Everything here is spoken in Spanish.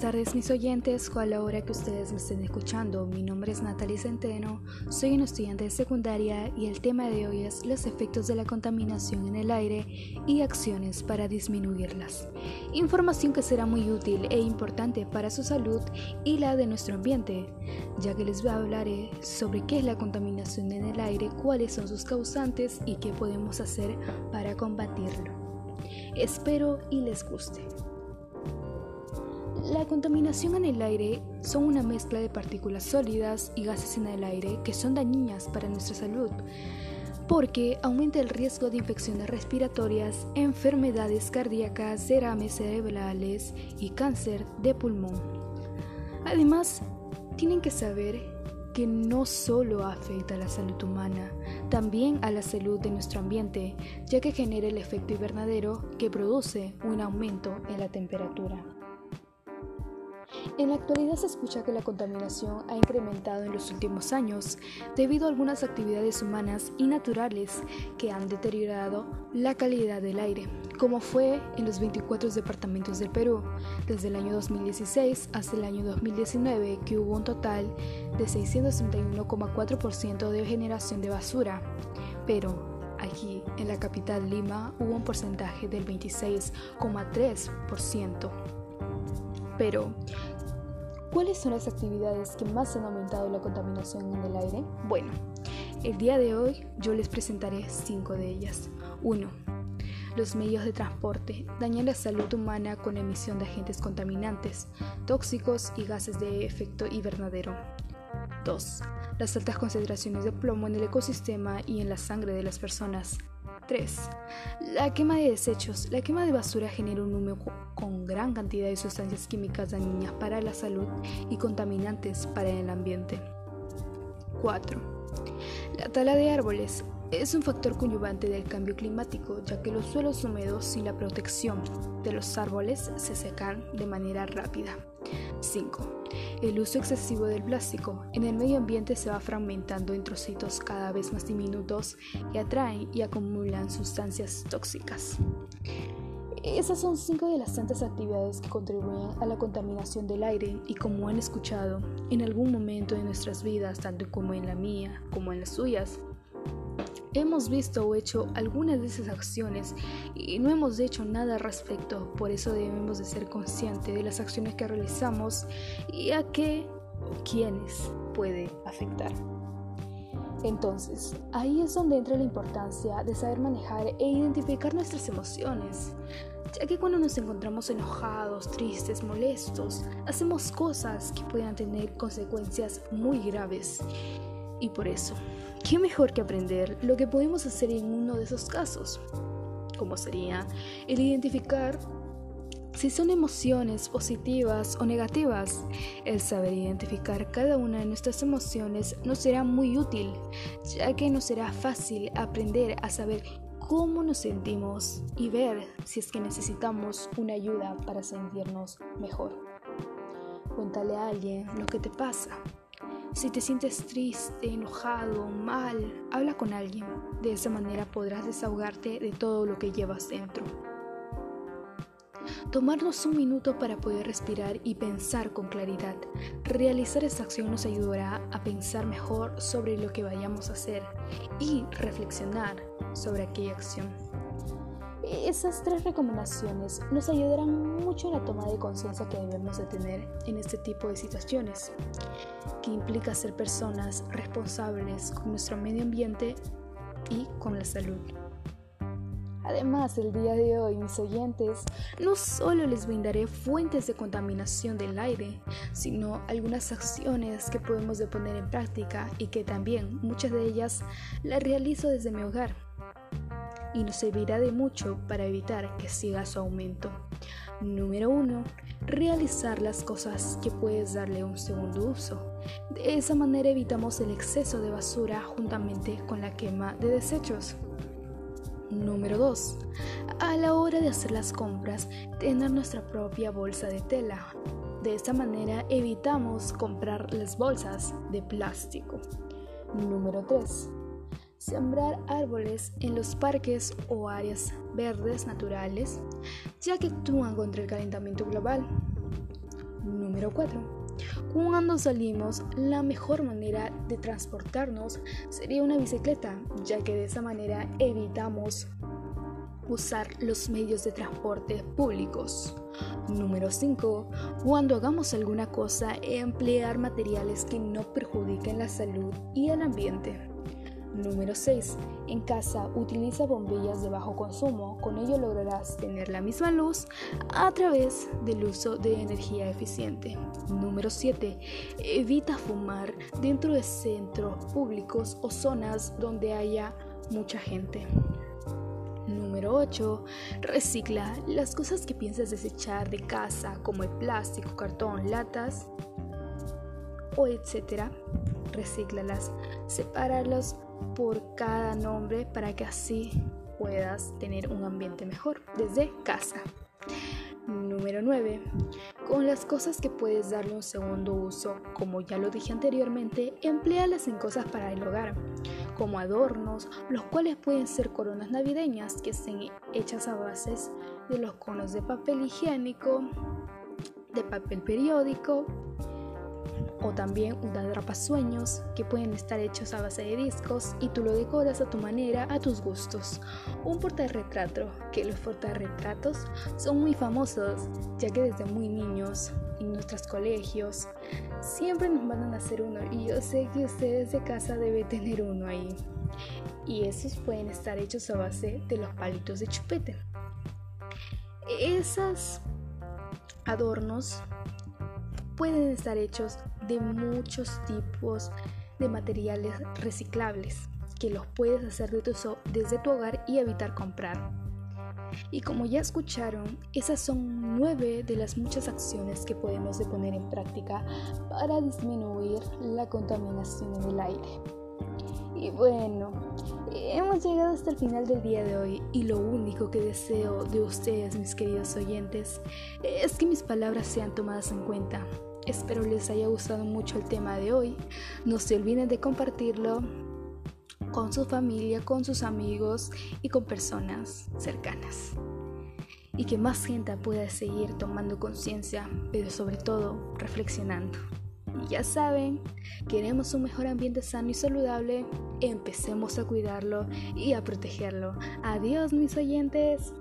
tardes mis oyentes, o a la hora que ustedes me estén escuchando. Mi nombre es Natalie Centeno, soy una estudiante de secundaria y el tema de hoy es los efectos de la contaminación en el aire y acciones para disminuirlas. Información que será muy útil e importante para su salud y la de nuestro ambiente, ya que les hablaré sobre qué es la contaminación en el aire, cuáles son sus causantes y qué podemos hacer para combatirlo. Espero y les guste. La contaminación en el aire son una mezcla de partículas sólidas y gases en el aire que son dañinas para nuestra salud, porque aumenta el riesgo de infecciones respiratorias, enfermedades cardíacas, derrames cerebrales y cáncer de pulmón. Además, tienen que saber que no solo afecta a la salud humana, también a la salud de nuestro ambiente, ya que genera el efecto invernadero que produce un aumento en la temperatura. En la actualidad se escucha que la contaminación ha incrementado en los últimos años debido a algunas actividades humanas y naturales que han deteriorado la calidad del aire, como fue en los 24 departamentos del Perú, desde el año 2016 hasta el año 2019, que hubo un total de 661,4% de generación de basura. Pero aquí en la capital Lima hubo un porcentaje del 26,3%. Pero, ¿cuáles son las actividades que más han aumentado la contaminación en el aire? Bueno, el día de hoy yo les presentaré cinco de ellas. 1. Los medios de transporte dañan la salud humana con emisión de agentes contaminantes, tóxicos y gases de efecto invernadero. 2. Las altas concentraciones de plomo en el ecosistema y en la sangre de las personas. 3. La quema de desechos. La quema de basura genera un humo con gran cantidad de sustancias químicas dañinas para la salud y contaminantes para el ambiente. 4. La tala de árboles es un factor coadyuvante del cambio climático, ya que los suelos húmedos sin la protección de los árboles se secan de manera rápida. 5. El uso excesivo del plástico en el medio ambiente se va fragmentando en trocitos cada vez más diminutos que atraen y acumulan sustancias tóxicas. Esas son cinco de las tantas actividades que contribuyen a la contaminación del aire y como han escuchado, en algún momento de nuestras vidas, tanto como en la mía como en las suyas, Hemos visto o hecho algunas de esas acciones y no hemos hecho nada al respecto, por eso debemos de ser conscientes de las acciones que realizamos y a qué o quiénes puede afectar. Entonces, ahí es donde entra la importancia de saber manejar e identificar nuestras emociones, ya que cuando nos encontramos enojados, tristes, molestos, hacemos cosas que puedan tener consecuencias muy graves. Y por eso, ¿Qué mejor que aprender lo que podemos hacer en uno de esos casos? Como sería el identificar si son emociones positivas o negativas. El saber identificar cada una de nuestras emociones nos será muy útil, ya que nos será fácil aprender a saber cómo nos sentimos y ver si es que necesitamos una ayuda para sentirnos mejor. Cuéntale a alguien lo que te pasa. Si te sientes triste, enojado, mal, habla con alguien. De esa manera podrás desahogarte de todo lo que llevas dentro. Tomarnos un minuto para poder respirar y pensar con claridad. Realizar esta acción nos ayudará a pensar mejor sobre lo que vayamos a hacer y reflexionar sobre aquella acción. Esas tres recomendaciones nos ayudarán mucho en la toma de conciencia que debemos de tener en este tipo de situaciones, que implica ser personas responsables con nuestro medio ambiente y con la salud. Además, el día de hoy, mis oyentes, no solo les brindaré fuentes de contaminación del aire, sino algunas acciones que podemos de poner en práctica y que también muchas de ellas las realizo desde mi hogar y nos servirá de mucho para evitar que siga su aumento. Número 1. Realizar las cosas que puedes darle un segundo uso. De esa manera evitamos el exceso de basura juntamente con la quema de desechos. Número 2. A la hora de hacer las compras, tener nuestra propia bolsa de tela. De esta manera evitamos comprar las bolsas de plástico. Número 3 sembrar árboles en los parques o áreas verdes naturales, ya que actúan contra el calentamiento global. Número 4. Cuando salimos, la mejor manera de transportarnos sería una bicicleta, ya que de esa manera evitamos usar los medios de transporte públicos. Número 5. Cuando hagamos alguna cosa, emplear materiales que no perjudiquen la salud y el ambiente. Número 6. En casa utiliza bombillas de bajo consumo, con ello lograrás tener la misma luz a través del uso de energía eficiente. Número 7. Evita fumar dentro de centros públicos o zonas donde haya mucha gente. Número 8. Recicla las cosas que piensas desechar de casa, como el plástico, cartón, latas o etcétera. Recíclalas, sepáralos por cada nombre para que así puedas tener un ambiente mejor desde casa. Número 9. Con las cosas que puedes darle un segundo uso, como ya lo dije anteriormente, emplealas en cosas para el hogar, como adornos, los cuales pueden ser coronas navideñas que estén hechas a bases de los conos de papel higiénico, de papel periódico, o también una atrapasueños que pueden estar hechos a base de discos y tú lo decoras a tu manera, a tus gustos. Un portarretrato, que los portarretratos son muy famosos, ya que desde muy niños en nuestros colegios siempre nos mandan a hacer uno y yo sé que ustedes de casa deben tener uno ahí. Y esos pueden estar hechos a base de los palitos de chupete. Esos adornos pueden estar hechos de muchos tipos de materiales reciclables que los puedes hacer desde tu hogar y evitar comprar. Y como ya escucharon, esas son nueve de las muchas acciones que podemos poner en práctica para disminuir la contaminación en el aire. Y bueno, hemos llegado hasta el final del día de hoy y lo único que deseo de ustedes, mis queridos oyentes, es que mis palabras sean tomadas en cuenta Espero les haya gustado mucho el tema de hoy. No se olviden de compartirlo con su familia, con sus amigos y con personas cercanas. Y que más gente pueda seguir tomando conciencia, pero sobre todo reflexionando. Ya saben, queremos un mejor ambiente sano y saludable, empecemos a cuidarlo y a protegerlo. Adiós mis oyentes.